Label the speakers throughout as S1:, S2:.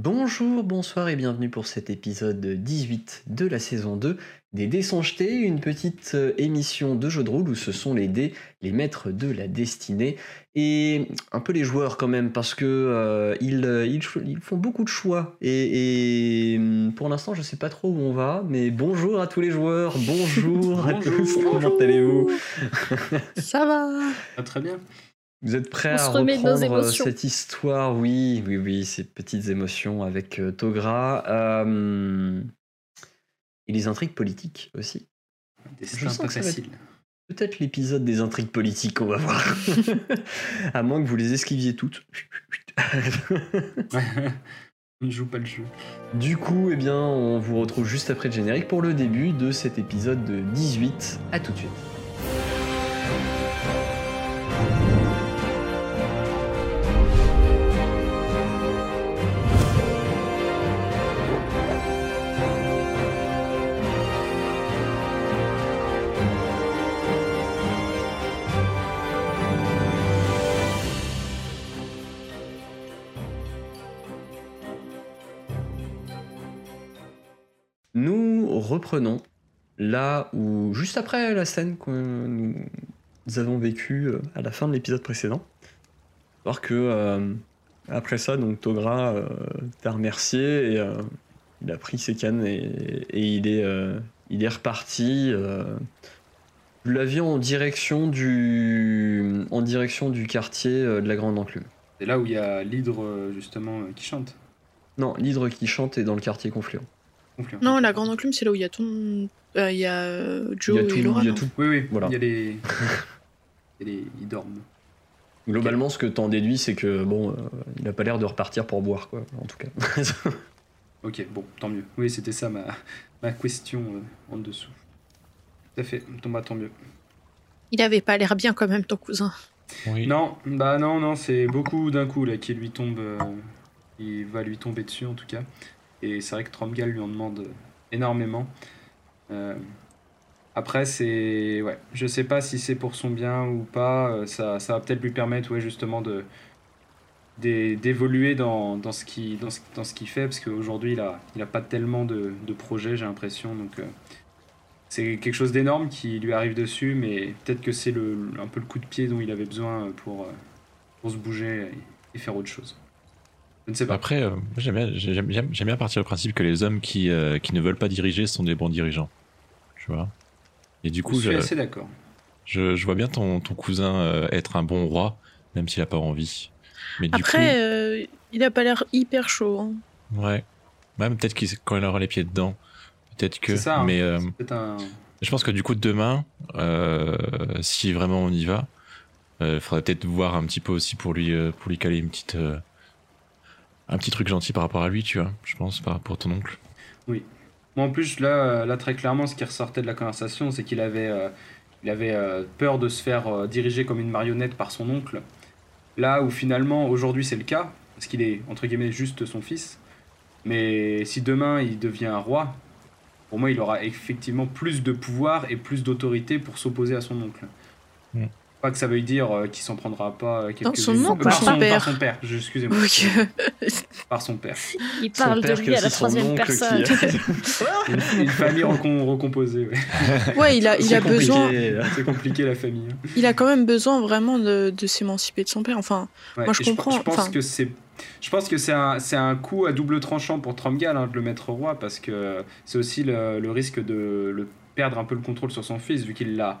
S1: Bonjour, bonsoir et bienvenue pour cet épisode 18 de la saison 2 des Dés sont jetés, une petite euh, émission de jeu de rôle où ce sont les dés, les maîtres de la destinée et un peu les joueurs quand même parce que euh, ils, euh, ils, font beaucoup de choix et, et, hum, pour l'instant je sais pas trop où on va mais bonjour à tous les joueurs, bonjour, à
S2: Bonjour.
S1: tous, comment allez-vous?
S3: Ça va
S2: Ah, très bien.
S1: Vous êtes prêts
S3: On
S1: à reprendre euh, cette histoire? Oui, oui, oui, ces petites émotions avec euh, Togra. euh, et les intrigues politiques aussi. Ça va être-
S2: facile.
S1: Peut-être l'épisode des intrigues politiques, on va voir. à moins que vous les esquiviez toutes.
S2: On ne joue pas le jeu.
S1: du coup, eh bien, on vous retrouve juste après le générique pour le début de cet épisode de 18. À tout de suite. Reprenons là où, juste après la scène que nous avons vécue euh, à la fin de l'épisode précédent. Alors que, euh, après ça, donc Togra euh, t'a remercié et euh, il a pris ses cannes et, et il, est, il est reparti. Vous l'aviez en direction du, en direction du quartier de la Grande Enclume.
S2: C'est là où il y a l'hydre, justement, qui chante.
S1: Non, l'hydre qui chante est dans le quartier confluent.
S2: Confluent.
S3: Non, la grande enclume, c'est là où il y a ton. euh, Il y a euh, Joe
S1: il y a tout,
S3: et Laura.
S1: il y a
S3: non
S1: tout
S2: Oui, oui,
S1: Voilà.
S2: il y a les... il y a les... Ils dorment.
S1: Globalement, ce que t'en déduis, c'est que bon, euh, il a pas l'air de repartir pour boire, quoi, en tout cas.
S2: Ok, bon, tant mieux. Oui, c'était ça ma, ma question euh, en dessous. Tout à fait, tant, bah, tant mieux.
S3: Il avait pas l'air bien quand même, ton cousin.
S4: Oui.
S2: Non, bah non, non, c'est beaucoup d'un coup là qui lui tombe. euh, il va lui tomber dessus en tout cas. Et c'est vrai que Tromgal lui en demande énormément. Euh, après, c'est. Ouais, je sais pas si c'est pour son bien ou pas. euh, Ça, ça va peut-être lui permettre, ouais, justement, de d'é- d'évoluer dans, dans ce qu'il dans ce, dans ce qu'il fait parce qu'aujourd'hui il a, il a pas tellement de, de projets j'ai l'impression donc euh, c'est quelque chose d'énorme qui lui arrive dessus mais peut-être que c'est le, un peu le coup de pied dont il avait besoin pour, pour se bouger et faire autre chose je ne sais pas
S4: Après, euh, j'aime bien, j'aime, j'aime- j'aime bien partir du principe que les hommes qui, euh, qui ne veulent pas diriger sont des bons dirigeants. Tu vois? Et du
S2: je
S4: coup,
S2: suis
S4: je,
S2: assez d'accord
S4: je, je vois bien ton, ton cousin euh, être un bon roi, même s'il a pas envie. Mais du
S3: Après, euh, il a pas l'air hyper chaud. hein.
S4: coup, ouais. Même peut-être qu'il, quand il aura les pieds dedans, peut-être que.
S2: c'est ça hein.
S4: mais euh,
S2: C'est peut-être un
S4: je pense que du coup, demain, euh, si vraiment on y va, il faudrait peut-être voir un petit peu aussi pour lui, euh, pour lui caler une petite. Un petit truc gentil par rapport à lui, tu vois, je pense, par rapport à ton oncle.
S2: Moi, en plus, là, là, très clairement, ce qui ressortait de la conversation, c'est qu'il avait, euh, il avait euh, peur de se faire euh, diriger comme une marionnette par son oncle. Là où finalement, aujourd'hui, c'est le cas, parce qu'il est, entre guillemets, juste son fils. Mais si demain, il devient un roi, pour moi, il aura effectivement plus de pouvoir et plus d'autorité pour s'opposer à son oncle.
S4: Mm.
S2: Pas que ça veuille dire euh, qu'il s'en prendra pas euh, quelques
S3: Non, son oncle
S2: par
S3: son
S2: son,
S3: père
S2: par son père, je- excusez-moi. Par son père.
S5: Il
S1: Son
S5: parle de
S1: père
S5: lui à la troisième
S1: oncle qui
S5: personne.
S1: a-
S2: Une, une famille recom- recomposée, ouais.
S3: Ouais, il a, il a besoin.
S2: C'est compliqué la famille. hein.
S3: Il a quand même besoin vraiment de, de s'émanciper de son père. Enfin,
S2: Ouais,
S3: Moi, je comprends,
S2: Je, pense
S3: enfin-
S2: que c'est. Je pense que c'est un, c'est un coup à double tranchant pour Tromgal hein, de le mettre roi parce que c'est aussi le, le risque de le perdre un peu le contrôle sur son fils vu qu'il l'a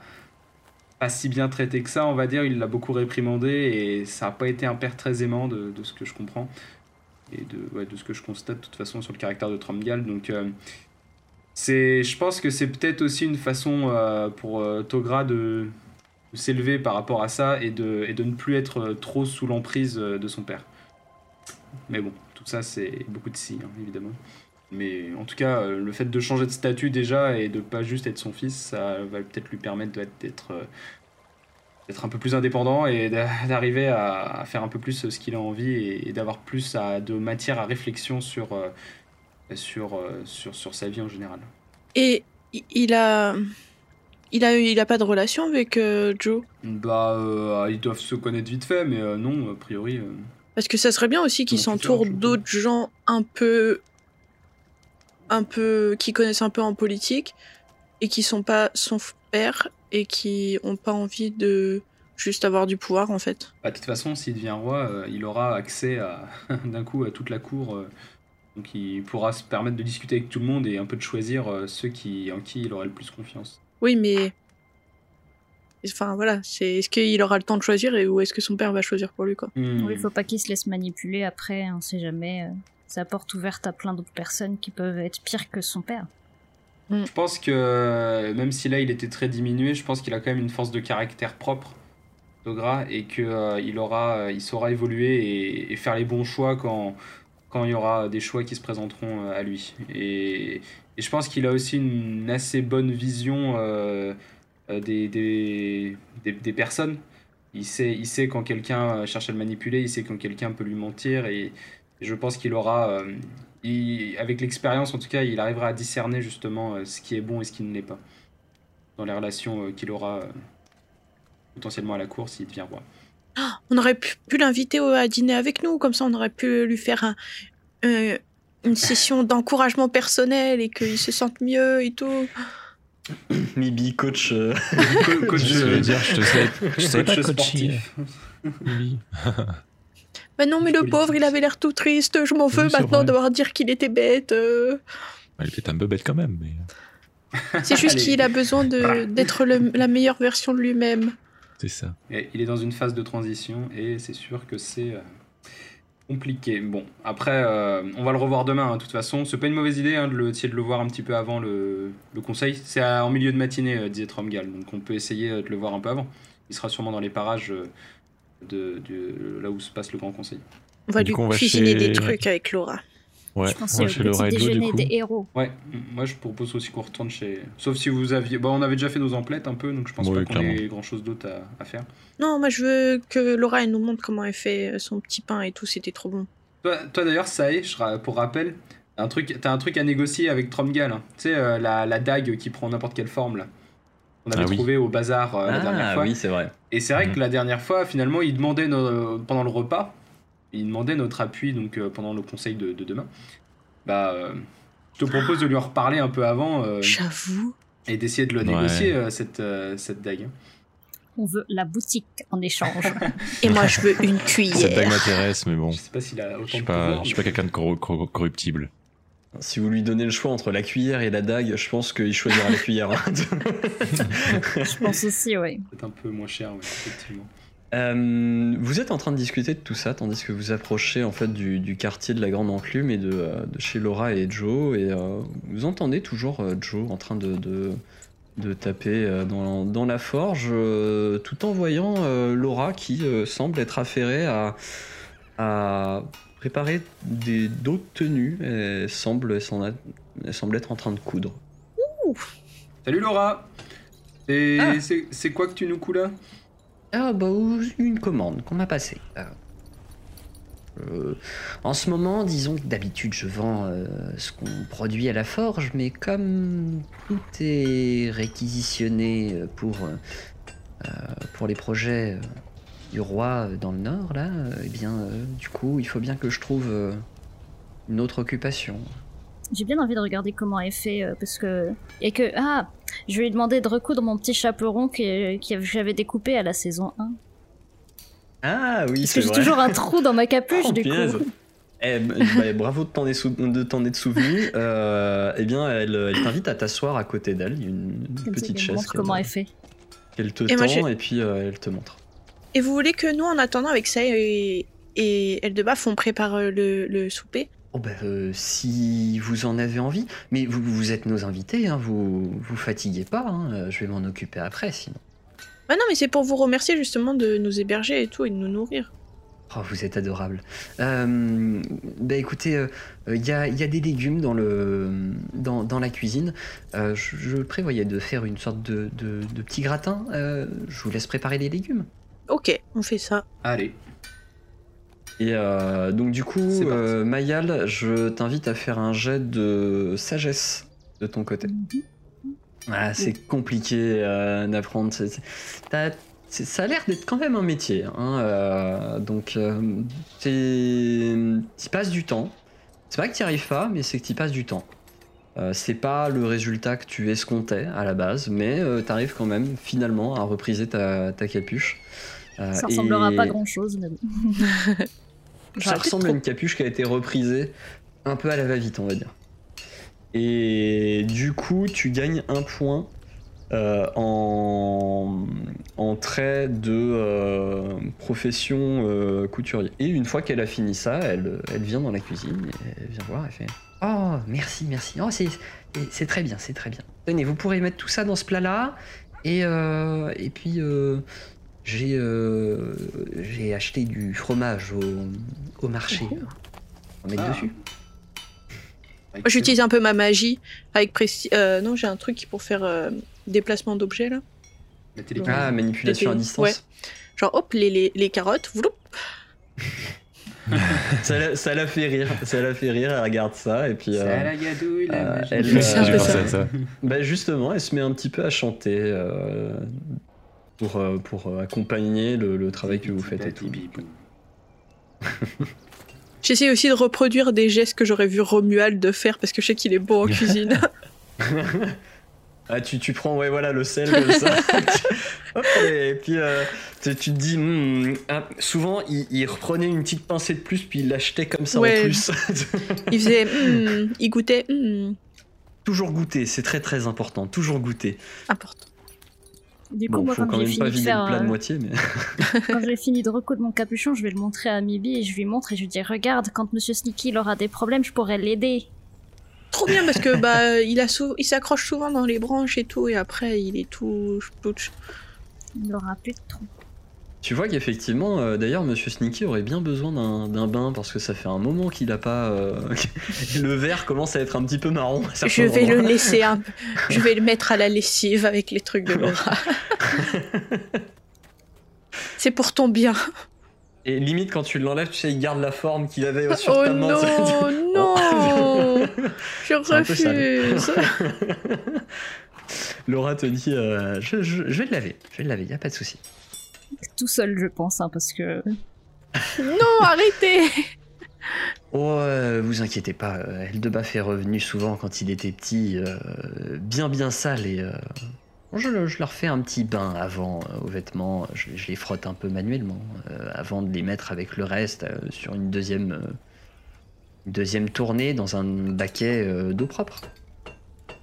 S2: pas si bien traité que ça on va dire il l'a beaucoup réprimandé et ça n'a pas été un père très aimant de, ce que je comprends et de, ce que je constate de toute façon sur le caractère de Tromgal donc euh, c'est je pense que c'est peut-être aussi une façon euh, pour euh, Togra de, s'élever par rapport à ça et de, ne plus être euh, trop sous l'emprise de son père. Mais bon, tout ça c'est beaucoup de si, hein, évidemment. Mais en tout cas, euh, le fait de changer de statut déjà et de pas juste être son fils, ça va peut-être lui permettre d'être d'être, euh, un peu plus indépendant et d'a- d'arriver à, faire un peu plus ce qu'il a envie et, d'avoir plus à- de matière à réflexion sur, euh, sur, euh, sur, sur sa vie en général.
S3: et il a. Il a, il a pas de relation avec euh, Joe?
S2: Bah, euh, ils doivent se connaître vite fait, mais euh, non, a priori. euh,
S3: Parce que ça serait bien aussi qu'il s'entoure d'autres gens un peu. Un peu. qui connaissent un peu en politique et qui sont pas son père et qui ont pas envie de juste avoir du pouvoir en fait.
S2: Bah, de toute façon, s'il devient roi, euh, il aura accès à d'un coup à toute la cour. euh, donc il pourra se permettre de discuter avec tout le monde et un peu de choisir euh, ceux qui, en qui il aurait le plus confiance.
S3: Oui, mais. Enfin voilà, c'est est-ce qu'il aura le temps de choisir et ou est-ce que son père va choisir pour lui quoi.
S5: Oui, faut pas qu'il se laisse manipuler après, on sait jamais. La porte ouverte à plein d'autres personnes qui peuvent être pires que son père.
S2: Je pense que même si là il était très diminué, je pense qu'il a quand même une force de caractère propre, Dogra, et que euh, il aura, euh, il saura évoluer et, et faire les bons choix quand quand il y aura des choix qui se présenteront euh, à lui. Et, et je pense qu'il a aussi une assez bonne vision euh, des, des, des, des personnes. Il sait, il sait quand quelqu'un cherche à le manipuler, il sait quand quelqu'un peut lui mentir, et, et je pense qu'il aura, euh, il- avec l'expérience en tout cas, il arrivera à discerner justement euh, ce qui est bon et ce qui ne l'est pas dans les relations euh, qu'il aura euh, potentiellement à la cour s'il devient roi.
S3: On aurait pu, pu l'inviter à dîner avec nous, comme ça on aurait pu lui faire un, euh, une session d'encouragement personnel et qu'il se sente mieux et tout.
S1: Mibi, coach. euh,
S2: Co- coach
S4: Je veux dire, je te savais, je savais pas
S2: coach sportif.
S4: Oui.
S3: Bah non, mais le pauvre, il avait l'air tout triste. Je m'en veux
S4: Oui,
S3: maintenant devoir dire qu'il était bête. euh.
S4: Elle est peut-être un peu bête quand même, mais
S3: C'est juste qu'il a besoin d'être la meilleure version de lui-même.
S4: c'est ça.
S2: Et il est dans une phase de transition et c'est sûr que c'est euh, compliqué. Bon, après, euh, on va le revoir demain, hein, de toute façon. C'est pas une mauvaise idée hein, de, le, essayer de le voir un petit peu avant le, le conseil. C'est en milieu de matinée, euh, disait Tromgal, donc on peut essayer de le voir un peu avant. Il sera sûrement dans les parages euh, de, de- là où se passe le grand conseil.
S3: On va
S4: Du
S3: lui
S4: coup, on va
S3: cuisiner
S4: chez-
S3: des trucs avec Laura.
S4: Ouais,
S5: je pense que c'est le petit déjeuner des héros.
S2: Ouais, moi je propose aussi qu'on retourne chez. Sauf si vous aviez. Bon, on avait déjà fait nos emplettes un peu, donc je pense
S4: Oui,
S2: pas qu'on ait grand chose d'autre à, à faire.
S3: Non, moi je veux que Laura elle nous montre comment elle fait euh, son petit pain et tout, c'était trop bon.
S2: Toi, toi d'ailleurs, ça est, pour rappel, t'as un truc, t'as un truc à négocier avec Tromgal. hein. Tu sais, euh, la, la dague qui prend n'importe quelle forme là. On avait
S4: Ah oui.
S2: trouvé au bazar euh, la dernière
S1: Ah
S2: fois.
S1: oui, c'est vrai.
S2: Et c'est vrai
S4: Mhm.
S2: que la dernière fois, finalement, il demandait pendant le repas, il demandait notre appui donc euh, pendant le conseil de, de demain. Bah, euh, je te propose de lui en reparler un peu avant euh,
S3: J'avoue.
S2: et d'essayer de le
S4: Ouais.
S2: négocier euh, cette, euh, cette dague. hein.
S5: On veut la boutique en échange.
S3: Et moi je veux une
S4: Cette dague
S3: cuillère.
S4: m'intéresse, mais bon,
S2: Je sais pas s'il a autant
S4: je suis
S2: de
S4: pas,
S2: pouvoir,
S4: je suis
S2: mais-
S4: pas quelqu'un de corru- corru- corruptible.
S1: Si vous lui donnez le choix entre la cuillère et la dague, je pense qu'il choisira la cuillère. hein.
S5: je pense aussi, oui.
S2: C'est un peu moins cher, ouais, effectivement.
S1: Euh, vous êtes en train de discuter de tout ça tandis que vous approchez en fait du, du quartier de la Grande Enclume et de, euh, de chez Laura et Joe et euh, vous entendez toujours euh, Joe en train de, de, de taper euh, dans, dans la forge euh, tout en voyant euh, Laura qui euh, semble être affairée à, à préparer des d'autres tenues. Elle semble, elle s'en a- elle semble être en train de coudre.
S2: Salut Laura Et
S1: Ah.
S2: c'est c'est quoi que tu nous couds là
S1: Ah bah une commande qu'on m'a passée. Euh, euh, en ce moment, disons que d'habitude je vends euh, ce qu'on produit à la forge, mais comme tout est réquisitionné pour, euh, euh, pour les projets euh, du roi euh, dans le nord, là, euh, eh bien euh, du coup il faut bien que je trouve euh, une autre occupation.
S5: J'ai bien envie de regarder comment elle fait, euh, parce que... Et que... Ah Je lui ai demandé de recoudre mon petit chaperon que, que j'avais découpé à la saison 1.
S1: Ah oui,
S5: Parce que j'ai toujours un trou dans ma capuche,
S1: Oh,
S5: du coup.
S1: Eh, bah, bravo de t'en être, sou- de souvenu. Euh, eh bien, elle, elle t'invite à t'asseoir à côté d'elle. Il y a une, petite
S5: elle
S1: chaise
S5: montre
S1: qu'elle,
S5: comment elle fait.
S1: qu'elle te
S3: Et
S1: tend et puis euh, elle te montre.
S3: Et vous voulez que nous, en attendant avec ça et, et Eldebaf, on prépare euh, le, le souper?
S1: Oh bah, euh, si vous en avez envie, mais vous, vous êtes nos invités, hein, vous vous fatiguez pas, hein, euh, je vais m'en occuper après sinon.
S3: Bah non, mais c'est pour vous remercier justement de nous héberger et tout et de nous nourrir.
S1: Oh, vous êtes adorable. Euh, bah écoutez, il y, a, y a des légumes dans, le, dans, dans la cuisine. Je, je prévoyais de faire une sorte de, de, de petit gratin. Je vous laisse préparer les légumes.
S3: Ok, on fait ça.
S2: Allez.
S1: Et euh, donc du coup, euh, Mayal, je t'invite à faire un jet de sagesse de ton côté. Ah, c'est compliqué euh, d'apprendre. c'est- c'est- T'as c'est- ça a l'air d'être quand même un métier. hein, euh, donc, euh, tu passes du temps. C'est pas que tu arrives pas, mais c'est que tu passes du temps. Euh, c'est pas le résultat que tu escomptais à la base, mais tu arrives quand même finalement à repriser ta, ta capuche. Euh,
S5: Ça ressemblera
S1: et
S5: pas grand chose, mais bon.
S1: Ça ressemble à une capuche qui a été reprisée un peu à la va-vite, on va dire. Et du coup, tu gagnes un point euh, en, en trait de euh, profession euh, couturier. Et une fois qu'elle a fini ça, elle, elle vient dans la cuisine et elle vient voir, elle fait Oh, merci, merci. Oh, c'est très bien, c'est très bien. Tenez, vous pourrez mettre tout ça dans ce plat-là. Et, euh, et puis, j'ai euh, j'ai acheté du fromage au, au marché. On va mettre
S2: Ah.
S1: dessus.
S3: J'utilise un peu ma magie avec précis. euh, non, j'ai un truc pour faire euh, déplacement d'objets là.
S2: la.
S1: Ah, manipulation à distance.
S3: ouais. Genre, hop, les, les, les carottes, vloup.
S1: Ça la, ça la fait rire, ça la fait rire, elle regarde ça et puis
S2: C'est
S1: euh,
S2: la gadouille, la
S1: euh,
S2: magie.
S1: elle,
S3: ça.
S4: à ça.
S1: bah justement, elle se met un petit peu à chanter euh, pour, euh, pour euh, accompagner le, le travail que vous faites et tout.
S3: J'essaie aussi de reproduire des gestes que j'aurais vu Romuald faire parce que je sais qu'il est bon en cuisine.
S1: Ah, tu, tu prends ouais voilà le sel comme ça. Hop, et puis euh, tu, tu te dis hmm, ah, souvent il, il reprenait une petite pincée de plus puis il l'achetait comme ça
S3: Ouais.
S1: en plus.
S3: Il faisait. hmm, il goûtait. hmm,
S1: toujours goûter, c'est très très important, toujours goûter.
S3: important.
S5: Du coup,
S1: Bon,
S5: moi,
S1: faut
S5: quand,
S1: quand
S5: j'ai
S1: même
S5: fini
S1: pas
S5: de
S1: vider
S5: faire,
S1: le plat de
S5: euh,
S1: moitié mais.
S5: quand j'ai fini de recoudre mon capuchon, je vais le montrer à Mibi et je lui montre et je lui dis regarde, quand Monsieur Sneaky il aura des problèmes, je pourrais l'aider.
S3: Trop bien parce que bah il a sou- il s'accroche souvent dans les branches et tout et après il est tout tout
S5: Il aura plus de trous.
S1: Tu vois qu'effectivement, euh, d'ailleurs, Monsieur Sneaky aurait bien besoin d'un bain parce que ça fait un moment qu'il a pas. euh, le verre commence à être un petit peu marron.
S3: Je vais le laisser un peu. Je vais le mettre à la lessive avec les trucs de Laura. C'est pour ton bien.
S1: Et limite, quand tu l'enlèves, tu sais, il garde la forme qu'il avait sur
S3: Oh
S1: ta main.
S3: non, non Je refuse.
S1: Laura te dit euh, je, je- je vais le laver, je vais le laver, y a pas de souci.
S5: Tout seul, je pense, hein, parce que.
S3: Non, arrêtez
S1: Oh, euh, vous inquiétez pas, euh, Eldebaf est revenu souvent quand il était petit, euh, bien bien sale et euh, je, le- je leur fais un petit bain avant euh, aux vêtements, je, je les frotte un peu manuellement euh, avant de les mettre avec le reste euh, sur une deuxième, euh, une deuxième tournée dans un baquet euh, d'eau propre.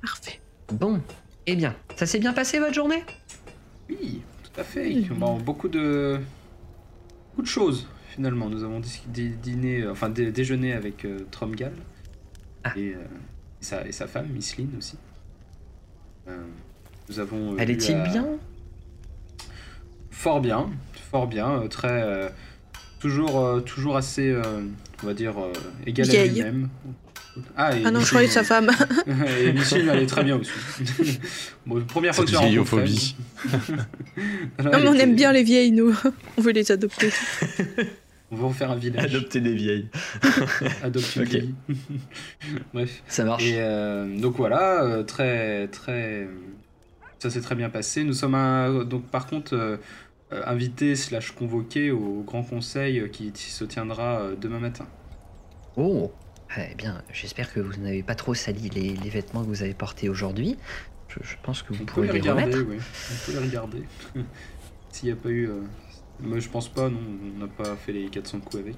S3: Parfait.
S1: Bon, eh bien, ça s'est bien passé votre journée?
S2: Oui, tout à fait. Bon, beaucoup de beaucoup de choses finalement. Nous avons dîné, euh, enfin dé- déjeuné avec euh, Tromgal
S1: Ah.
S2: et, euh, et sa, et sa femme, Miss Lynn aussi. Euh, nous avons.
S1: Elle est-il
S2: à-
S1: bien?
S2: Fort bien, fort bien, très toujours toujours assez, on va dire égal à lui-même. Ah, et
S3: Ah non, je croyais sa femme.
S2: et elle est très bien aussi. bon, première fois que je
S4: vieillophobie.
S2: Alors,
S3: Non, mais on
S2: était-
S3: aime bien les vieilles, nous. On veut les adopter.
S2: On va en faire un village.
S1: Adopter des vieilles.
S2: Adopte une
S1: Ok.
S2: vieille. Bref.
S1: Ça marche.
S2: Et euh, donc voilà, euh, très très, ça s'est très bien passé. Nous sommes un- donc par contre euh, invités slash convoqués au grand conseil qui, qui se tiendra euh, demain matin.
S1: Oh Eh bien, j'espère que vous n'avez pas trop sali les, les vêtements que vous avez portés aujourd'hui. Je, je pense que vous
S2: On
S1: pourrez
S2: les regarder,
S1: remettre.
S2: oui. On peut les regarder. S'il n'y a pas eu, euh, moi je pense pas, non, on n'a pas fait les 400 coups avec.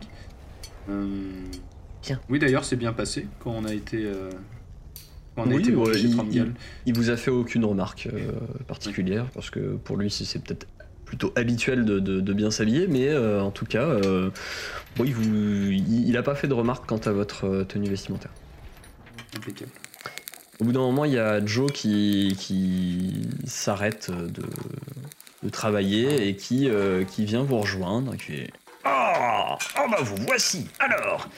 S2: Euh,
S1: Bien.
S2: Oui d'ailleurs c'est bien passé quand on a été, euh, quand on a
S1: Oui, ouais, il-. Il vous a fait aucune remarque euh, particulière parce que pour lui, c'est peut-être plutôt habituel de, de- de bien s'habiller, mais euh, en tout cas, euh, bon, il, vous, il, il a pas fait de remarque quant à votre euh, tenue vestimentaire.
S2: Impeccable.
S1: Au bout d'un moment, il y a Joe qui, qui s'arrête de, de travailler et qui, euh, qui vient vous rejoindre. et Qui fait Oh, oh bah vous voici alors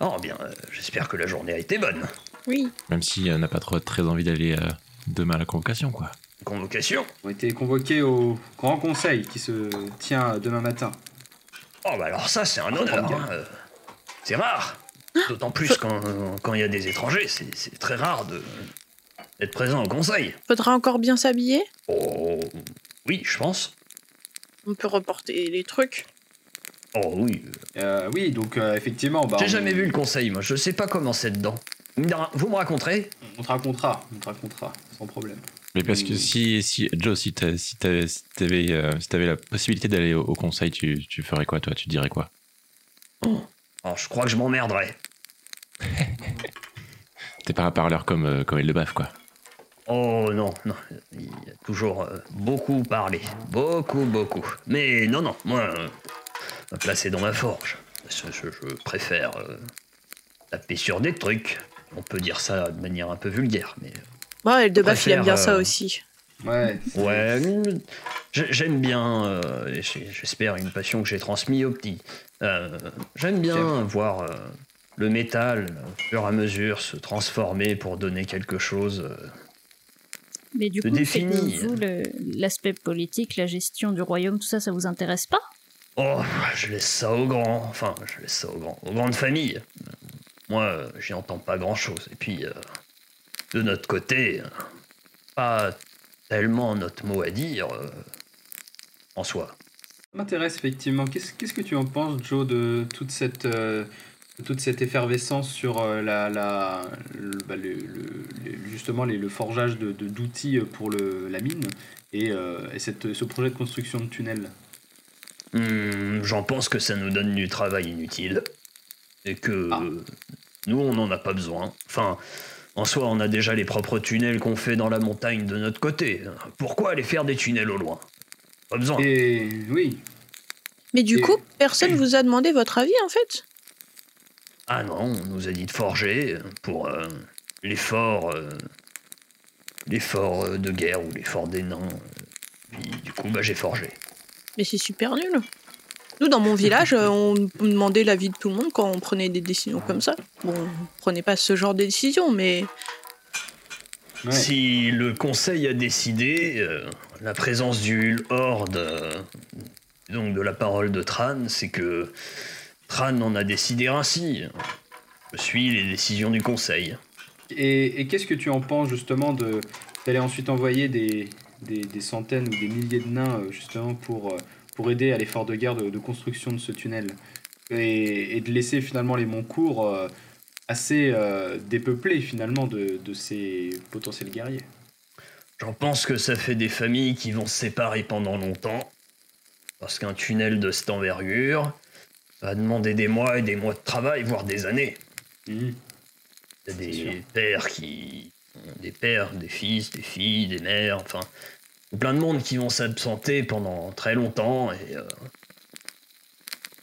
S1: Oh bien, euh, j'espère que la journée a été bonne.
S3: Oui.
S4: Même si on n'a pas trop très envie d'aller euh, demain à la convocation, quoi.
S1: Convocation
S2: ont été convoqués au grand conseil qui se tient demain matin.
S1: Oh bah alors ça c'est un honneur. hein, euh, C'est rare. D'autant plus quand quand il y a des étrangers, c'est c'est très rare de d'être présent au conseil.
S3: Faudra encore bien s'habiller?
S1: Oh oui, je pense.
S3: On peut reporter les trucs.
S1: Oh oui.
S2: Euh, oui, donc euh, effectivement, bah,
S1: J'ai
S2: on-
S1: jamais vu le conseil, moi. Je sais pas comment c'est dedans. Vous me raconterez?
S2: On te racontera, on te racontera, sans problème.
S4: Mais parce que si, si Joe, si t'as- si t'avais si euh, si la possibilité d'aller au, au conseil, tu, tu ferais quoi, toi? Tu dirais quoi?
S1: Oh, je crois que je m'emmerderais.
S4: T'es pas un parleur comme, euh, comme Eldebaf, quoi.
S1: Oh non, non. Il y a toujours euh, beaucoup parlé. Beaucoup, beaucoup. Mais non, non, moi, euh, me placer dans ma forge. Je, je- je préfère taper sur des trucs. On peut dire ça de manière un peu vulgaire, mais.
S3: Bon, et de baf, il aime bien ça
S1: euh,
S3: aussi.
S2: Ouais.
S1: Ouais, j'ai- j'aime bien, euh, j'espère une passion que j'ai transmise au petit. Euh, j'aime bien voir euh, le métal, au fur et à mesure, se transformer pour donner quelque chose. euh,
S5: Mais du coup, vous, le- l'aspect politique, la gestion du royaume, tout ça, ça vous intéresse pas?
S1: Oh, je laisse ça aux grands. Enfin, je laisse ça aux grands. Aux grandes familles. Moi, j'y entends pas grand-chose. Et puis, euh, de notre côté, euh, pas tellement notre mot à dire euh, en soi.
S2: Ça m'intéresse effectivement. Qu'est-ce qu'est-ce que tu en penses, Joe, de toute cette, euh, toute cette effervescence sur euh, la, la, le- bah, le- le- le- justement les- le forgeage de de- d'outils pour le, la mine et, euh, et cette, ce projet de construction de tunnels
S1: Hmm, J'en pense que ça nous donne du travail inutile. Et que
S2: Ah.
S1: euh, nous, on n'en a pas besoin. Enfin, en soi, on a déjà les propres tunnels qu'on fait dans la montagne de notre côté. Pourquoi aller faire des tunnels au loin? Pas besoin.
S2: Et oui,
S3: Mais du
S2: et-
S3: coup, personne vous a demandé votre avis en fait?
S1: Ah non, on nous a dit de forger pour euh, les forts, euh, les forts euh, de guerre ou les forts des nains. Puis du coup, bah j'ai forgé.
S3: Mais c'est super nul. Nous, dans mon village, euh, on demandait l'avis de tout le monde quand on prenait des décisions comme ça. Bon, on prenait pas ce genre de décision, mais
S2: ouais.
S1: Si le conseil a décidé, euh, la présence du Horde, euh, donc de la parole de Tran, c'est que Tran en a décidé ainsi. Je suis les décisions du conseil.
S2: Et, et qu'est-ce que tu en penses justement de d'aller ensuite envoyer des, des, des centaines ou des milliers de nains justement pour, euh, pour aider à l'effort de guerre de, de construction de ce tunnel et, et de laisser finalement les monts courts euh, assez euh, dépeuplés finalement de, de ces potentiels guerriers.
S1: J'en pense que ça fait des familles qui vont se séparer pendant longtemps. Parce qu'un tunnel de cette envergure va demander des mois et des mois de travail, voire des années.
S2: Sûr.
S1: des pères qui. Des pères, des fils, des filles, des mères, enfin. Plein de monde qui vont s'absenter pendant très longtemps et. euh,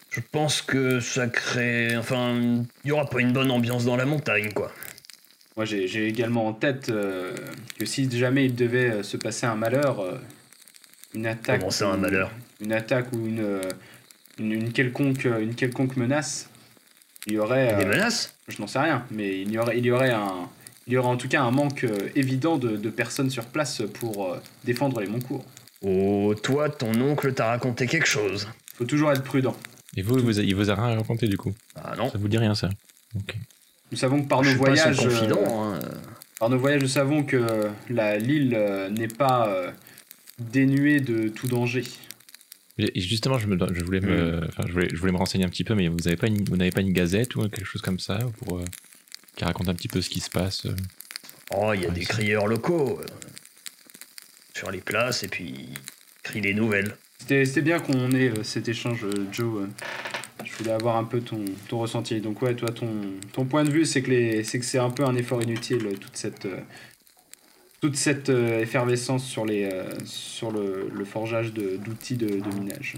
S1: je pense que ça crée. Enfin, il n'y aura pas une bonne ambiance dans la montagne, quoi.
S2: Moi j'ai également en tête euh, que si jamais il devait euh, se passer un malheur, euh, une attaque.
S1: Comment ça, un malheur?
S2: Une attaque ou une, une, une quelconque, une quelconque menace, il y aurait.
S1: Des menaces?
S2: Je n'en sais rien, mais il y aurait, il y aurait, un, il y aurait en tout cas un manque euh, évident de, de personnes sur place pour euh, défendre les Moncourt.
S1: Oh, toi, ton oncle t'a raconté quelque chose.
S2: Il faut toujours être prudent.
S4: Et vous, il vous a, il vous a rien raconté du coup
S1: Ah non
S4: Ça vous dit rien, ça Ok.
S2: Nous savons que par
S1: Je
S2: nos voyages,
S1: son
S2: euh,
S1: confident. hein.
S2: par nos voyages, nous savons que la l'île n'est pas euh, dénuée de tout danger.
S4: Et justement, je, me, je, voulais me, enfin, je, voulais, je voulais me renseigner un petit peu, mais vous n'avez pas, une- vous n'avez pas une gazette ou quelque chose comme ça pour, euh, qui raconte un petit peu ce qui se passe euh
S1: Oh, il y a
S4: Ouais,
S1: des crieurs locaux euh, sur les places et puis ils crient les nouvelles.
S2: C'était c'était bien qu'on ait euh, cet échange, euh, Joe. euh. Je voulais avoir un peu ton, ton ressenti. Donc ouais, toi, ton, ton point de vue, c'est que les- c'est que c'est un peu un effort inutile, toute cette, euh, toute cette euh, effervescence sur, les, euh, sur le, le forgeage d'outils de, de minage.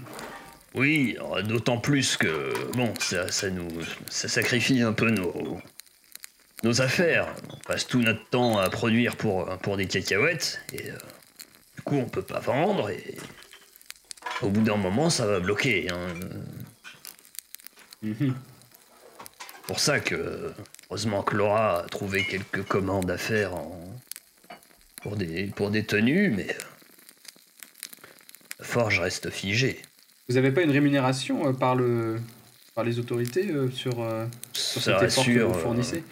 S1: Oui, d'autant plus que bon, ça, ça nous, ça sacrifie un peu nos, nos affaires. On passe tout notre temps à produire pour, pour des cacahuètes et euh, du coup on peut pas vendre et au bout d'un moment ça va bloquer. hein.
S2: Mhm.
S1: Pour ça que heureusement que Laura a trouvé quelques commandes à faire en, pour des pour des tenues, mais euh, la forge reste figée.
S2: Vous n'avez pas une rémunération euh, par, le, par les autorités euh, sur, euh, sur
S1: Ça
S2: cet effort que vous fournissez?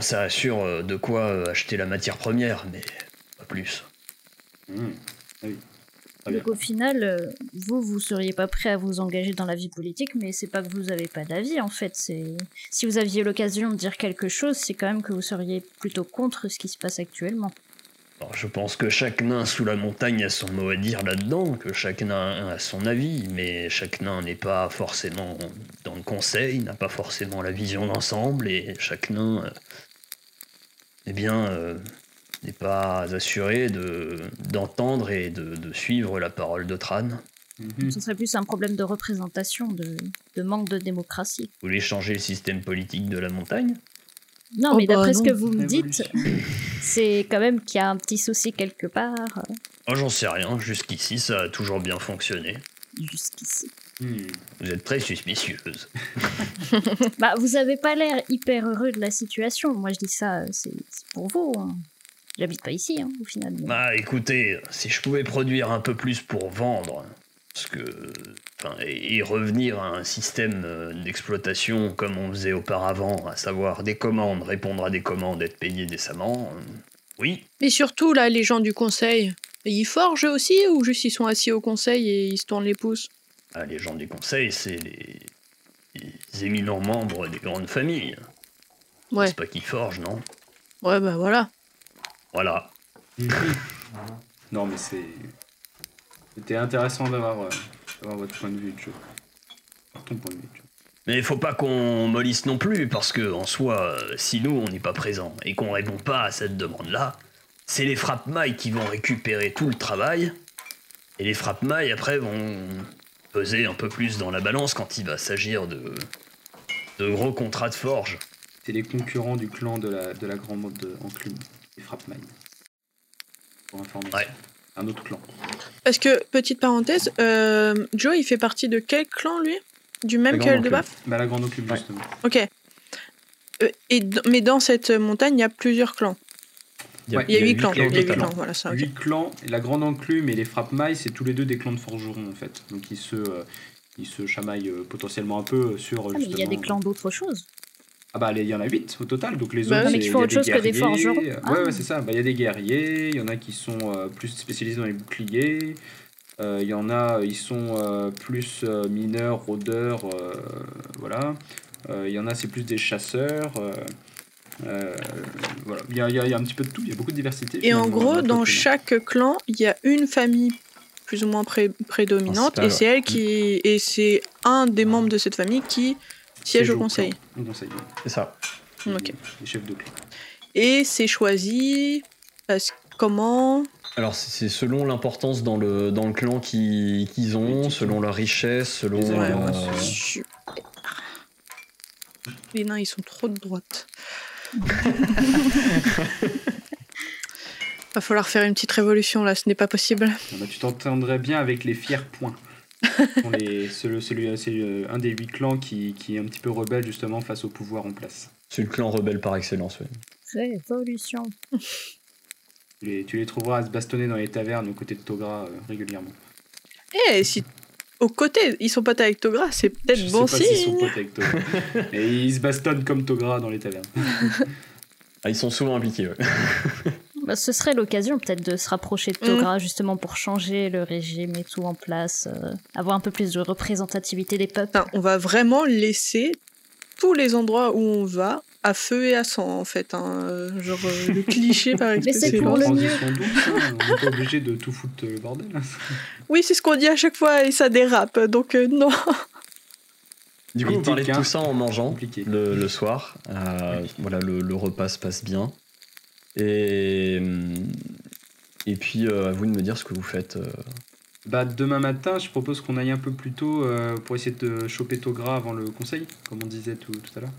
S1: Ça rassure euh, de quoi euh, acheter la matière première, mais pas plus.
S2: Mhm. Ah oui.
S5: Donc au final, euh, vous, vous seriez pas prêt à vous engager dans la vie politique, mais c'est pas que vous avez pas d'avis en fait. C'est si vous aviez l'occasion de dire quelque chose, c'est quand même que vous seriez plutôt contre ce qui se passe actuellement.
S1: Alors, je pense que chaque nain sous la montagne a son mot à dire là-dedans, que chaque nain a son avis, mais chaque nain n'est pas forcément dans le conseil, n'a pas forcément la vision d'ensemble, et chaque nain, euh, eh bien, euh, n'est pas assuré de, d'entendre et de, de suivre la parole de Tran.
S2: Mhm.
S5: Ce serait plus un problème de représentation, de, de manque de démocratie.
S1: Vous voulez changer le système politique de la montagne?
S5: Non,
S3: Oh
S5: mais
S3: bah
S5: d'après ce que vous me dites, c'est quand même qu'il y a un petit souci quelque part
S1: Oh, j'en sais rien, jusqu'ici ça a toujours bien fonctionné.
S5: jusqu'ici.
S2: Hmm.
S1: Vous êtes très suspicieuse.
S5: Bah, vous avez pas l'air hyper heureux de la situation. Moi, je dis ça, euh, c'est pour vous. hein. J'habite pas ici, hein, au final. mais-
S1: Bah écoutez, si je pouvais produire un peu plus pour vendre, parce que, enfin, et et revenir à un système euh, d'exploitation comme on faisait auparavant, à savoir des commandes, répondre à des commandes, être payé décemment, euh, oui.
S3: Et surtout, là, les gens du conseil, ils forgent aussi ou juste ils sont assis au conseil et ils se tournent les pouces?
S1: Ah, les gens du conseil, c'est les, les éminents membres des grandes familles.
S3: Ouais,
S1: C'est pas qui forgent, non?
S3: Ouais, bah voilà.
S1: Voilà.
S2: Non, mais c'est. C'était intéressant d'avoir euh, votre point de vue, Joe. Ton point de vue, Joe.
S1: Mais il faut pas qu'on mollisse non plus, parce que en soi, euh, si nous on n'est pas présent et qu'on répond pas à cette demande-là, c'est les frappes mailles qui vont récupérer tout le travail, et les frappes mailles après vont peser un peu plus dans la balance quand il va s'agir de, de gros contrats de forge.
S2: C'est les concurrents du clan de la, de la grande mode de Enclume, les Frappmine. Pour information.
S1: Ouais.
S2: Un autre clan.
S3: Parce que, petite parenthèse, euh, Joe, il fait partie de quel clan, lui? Du même qu'elle de. Baf?
S2: Bah, la grande Enclume,
S1: Ouais.
S2: justement.
S3: Ok. Euh, et mais dans cette montagne, il y a plusieurs clans.
S2: Ouais,
S3: Il y a huit
S2: huit
S3: clans.
S2: clans
S3: Il y a huit
S2: totalement.
S3: clans, voilà ça. ok.
S2: Huit clans, et la grande Enclume et les Frappmailles, c'est tous les deux des clans de forgerons, en fait. Donc, ils se, euh, ils se chamaillent euh, potentiellement un peu sur.
S5: Ah, mais il y a des clans d'autre chose.
S2: Ah bah il y en a 8 au total, donc les
S3: Bah
S2: autres
S3: oui.
S5: Mais qui font autre chose que des forgerons.
S2: Ouais
S5: Ah.
S2: ouais c'est ça, bah il y a des guerriers, il y en a qui sont euh, plus spécialisés dans les boucliers, euh, il y en a ils sont euh, plus euh, mineurs, rôdeurs, euh, voilà, Euh, il y en a c'est plus des chasseurs, euh, voilà, il y a, il y a- il y a un petit peu de tout, il y a beaucoup de diversité.
S3: Et en gros, dans chaque clan, il y a une famille plus ou moins pré- prédominante, et c'est elle qui, et c'est un des membres de cette famille qui siège au
S2: clan,
S3: conseil.
S2: Au conseil.
S1: C'est ça.
S3: Ok.
S2: Les chefs de clan.
S3: Et c'est choisi parce comment?
S1: Alors c'est- selon l'importance dans le, dans le clan qui- qu'ils ont, selon leur richesse, selon...
S2: Les
S3: Ouais,
S2: Euh,
S3: super. Les nains, ils sont trop de droite. Va falloir faire une petite révolution là, ce n'est pas possible.
S2: Ah bah, tu t'entendrais bien avec les fiers points. C'est le- un des huit clans qui, qui est un petit peu rebelle justement face au pouvoir en place.
S1: c'est le clan rebelle par excellence. ouais.
S5: Révolution.
S2: Tu les, tu les trouveras à se bastonner dans les tavernes aux côtés de Togra euh, régulièrement.
S3: Eh, si aux côtés, ils sont potes avec Togra, c'est peut-être
S2: Je
S3: bon
S2: sais pas s'ils sont
S3: signe.
S2: potes avec Togra. Et ils se bastonnent comme Togra dans les tavernes.
S1: Ah, ils sont souvent impliqués. ouais.
S5: Bah, ce serait l'occasion peut-être de se rapprocher de Togra justement pour changer le régime et tout en place, euh, avoir un peu plus de représentativité des peuples.
S3: On va vraiment laisser tous les endroits où on va à feu et à sang en fait. hein. Euh, Genre euh, le cliché par
S5: Mais c'est pour le
S2: une
S5: mieux.
S2: hein. on n'est pas obligé de tout foutre le bordel. hein.
S3: Oui, c'est ce qu'on dit à chaque fois et ça dérape. Donc euh, non.
S1: Du coup, vous parlez de tout ça en mangeant le, le soir. Euh, voilà, le, le repas se passe bien. Et, et puis, euh, à vous de me dire ce que vous faites. euh.
S2: Bah, demain matin, je propose qu'on aille un peu plus tôt euh, pour essayer de choper Togra avant le conseil, comme on disait tout, tout à l'heure.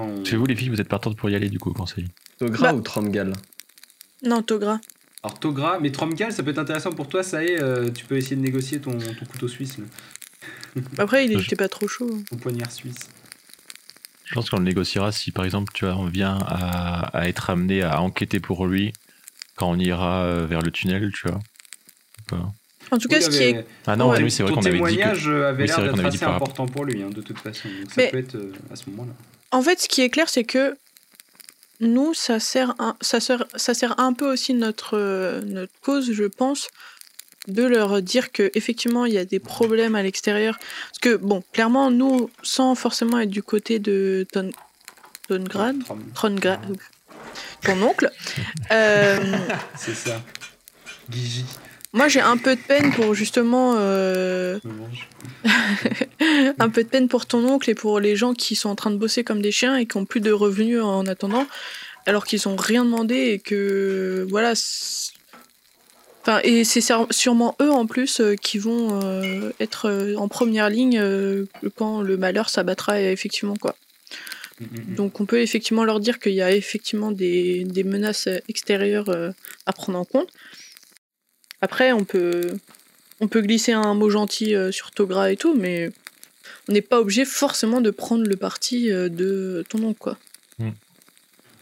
S2: On-
S4: Chez vous, les filles, vous êtes partantes pour y aller, du coup, au conseil.
S1: Togra
S3: Bah.
S1: ou Tromgal
S3: Non, Togra.
S2: Alors Togra, mais Tromgal, ça peut être intéressant pour toi, ça y est, euh, tu peux essayer de négocier ton, ton couteau suisse, là,
S3: Après, il
S4: Je-
S3: était pas trop chaud.
S2: ton poignard suisse.
S4: Je pense qu'on le négociera si, par exemple, tu vois, on vient à, à être amené à enquêter pour lui quand on ira euh, vers le tunnel, tu vois. Pas
S3: En tout cas,
S2: Oui,
S3: ce qui est
S4: Ah non,
S3: Ouais.
S4: oui, c'est vrai qu'on avait dit que...
S2: témoignage euh, avait
S4: Oui, c'est
S2: l'air
S4: vrai qu'on
S2: d'être
S4: avait dit
S2: assez important pour lui, hein, de toute façon. Donc ça
S3: Mais-
S2: peut être euh, à ce moment-là.
S3: En fait, ce qui est clair, c'est que nous, ça sert, un, ça sert, ça sert un peu aussi notre, euh, notre cause, je pense, de leur dire que effectivement il y a des problèmes à l'extérieur. Parce que bon, clairement, nous, sans forcément être du côté de Ton Tongrad, Trongrad, ton oncle, euh,
S2: C'est ça. Guigi
S3: moi j'ai un peu de peine pour justement euh, un peu de peine pour ton oncle et pour les gens qui sont en train de bosser comme des chiens et qui ont plus de revenus en attendant, alors qu'ils ont rien demandé et que voilà. Enfin, et c'est sûrement eux en plus euh, qui vont euh, être en première ligne euh, quand le malheur s'abattra effectivement quoi. Donc on peut effectivement leur dire qu'il y a effectivement des, des menaces extérieures euh, à prendre en compte. Après, on peut, on peut glisser un mot gentil euh, sur Togra et tout, mais on n'est pas obligé forcément de prendre le parti euh, de ton oncle, quoi.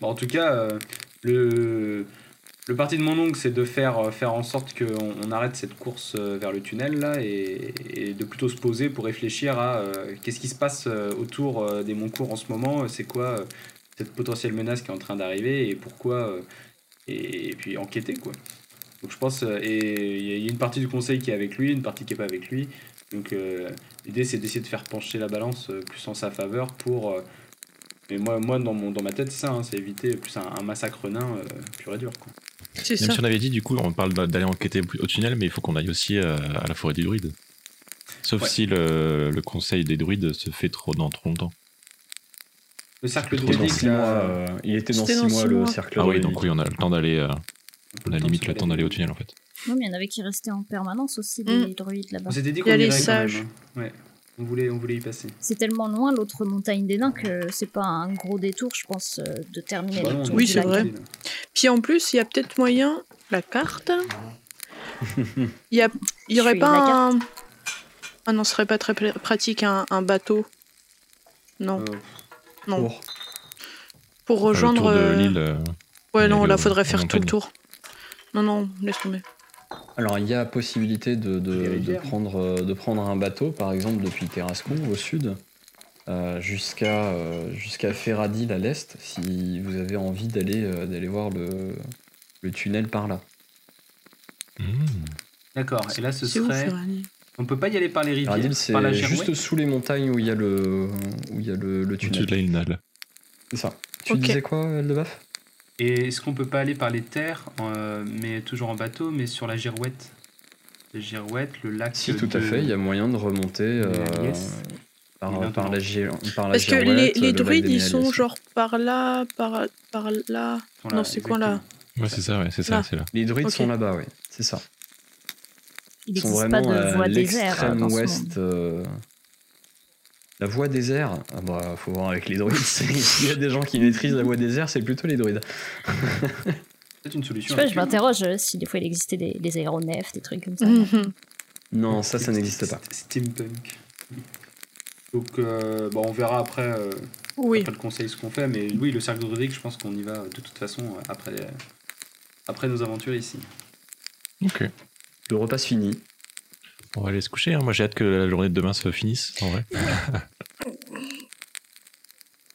S2: Bon, en tout cas, euh, le, le parti de mon oncle, c'est de faire, faire en sorte qu'on on arrête cette course vers le tunnel là et, et de plutôt se poser pour réfléchir à euh, qu'est-ce qui se passe autour des Moncourt en ce moment, c'est quoi cette potentielle menace qui est en train d'arriver et pourquoi, euh, et, et puis enquêter quoi. Donc je pense, euh, et il y a- une partie du conseil qui est avec lui, une partie qui est pas avec lui. Donc euh, l'idée c'est d'essayer de faire pencher la balance euh, plus en sa faveur pour euh, mais moi, moi dans, mon, dans ma tête, c'est ça, hein, c'est éviter plus un, un massacre nain euh, pur et dur. Quoi.
S3: C'est
S4: Même
S3: ça.
S4: si on avait dit, du coup, on parle d'aller enquêter au tunnel, mais il faut qu'on aille aussi euh, à la forêt des druides. Sauf
S2: Ouais.
S4: si le, le conseil des druides se fait trop dans trop longtemps.
S2: Le cercle druidique,
S1: mois, euh, il était dans
S3: C'était
S1: six
S3: dans
S1: mois
S3: six
S1: le
S3: mois.
S1: cercle
S4: Ah oui, donc oui, on a le temps d'aller. On a limite le temps d'aller au tunnel en fait.
S5: Non, mais il y en avait qui restaient en permanence aussi, des
S3: Mm.
S5: druides là-bas.
S2: On s'était dit
S3: Il y
S2: qu'on
S3: a les
S2: irait quand
S3: sages.
S2: même. hein. Ouais. On voulait, on voulait y passer.
S5: C'est tellement loin l'autre montagne des nains que c'est pas un gros détour, je pense, euh, de terminer
S2: Bah
S5: le
S2: non,
S5: tour
S3: Oui, c'est vrai. Puis en plus, il y a peut-être moyen, la carte. Il y, a, il y aurait pas
S5: la
S3: un. Ah non, ce serait pas très pratique un, un bateau. Non,
S2: Euh,
S3: non.
S1: Pour-
S4: le
S3: rejoindre.
S4: tour de
S3: euh,
S4: l'île. euh,
S3: Ouais, non, là,
S4: au-
S3: faudrait faire tout le tour. Non, non, laisse tomber.
S1: Alors, il y a possibilité de, de-
S2: Les
S1: de
S2: rivières.
S1: prendre, euh, de prendre un bateau, par exemple, depuis Terrascon au sud, euh, jusqu'à euh, jusqu'à Ferradil à l'est, si vous avez envie d'aller euh, d'aller voir le, le tunnel par là.
S4: hmm.
S2: D'accord. Et là, ce
S3: où,
S2: serait. On peut pas y aller par les rivières,
S1: Ferradil, c'est juste sous les montagnes où il y a le, où il y a le, le
S4: Au-dessus
S1: tunnel. C'est ça. Tu disais quoi, Eldebaf
S2: Et est-ce qu'on peut pas aller par les terres, euh, mais toujours en bateau, mais sur la Girouette? La Girouette, le lac.
S1: Si, tout
S2: de-
S1: à fait. Il y a moyen de remonter euh,
S2: Yes.
S1: par, par la, par la
S3: Parce que les,
S1: le
S3: druides,
S1: des
S3: ils sont genre par là, par, par là.
S2: Voilà,
S3: non, c'est quoi là?
S4: Ouais, c'est ça, ouais, c'est ça, c'est là.
S1: Les druides sont là-bas, oui. C'est ça.
S5: Il
S1: Ils sont
S5: n'existe pas
S1: vraiment
S5: de
S1: à
S5: voie désert euh,
S1: l'extrême
S5: dans ce
S1: ouest.
S5: monde.
S1: euh, La voie désert, ah bah, faut voir avec les druides. S'il y a des gens qui maîtrisent la voie désert, c'est plutôt les druides.
S2: C'est une
S5: Je
S2: solution.
S5: sais pas, je m'interroge euh, si des fois il existait des, des aéronefs, des trucs comme ça.
S1: Non, ça, ça n'existe pas.
S2: Steampunk. Donc, euh, bon, on verra après, euh,
S3: Oui.
S2: après le conseil ce qu'on fait, mais oui, le cercle druidique, je pense qu'on y va euh, de toute façon après, après nos aventures ici.
S4: Ok.
S1: Le repas se finit.
S4: On va aller se coucher. hein. Moi, j'ai hâte que la journée de demain se finisse, en vrai.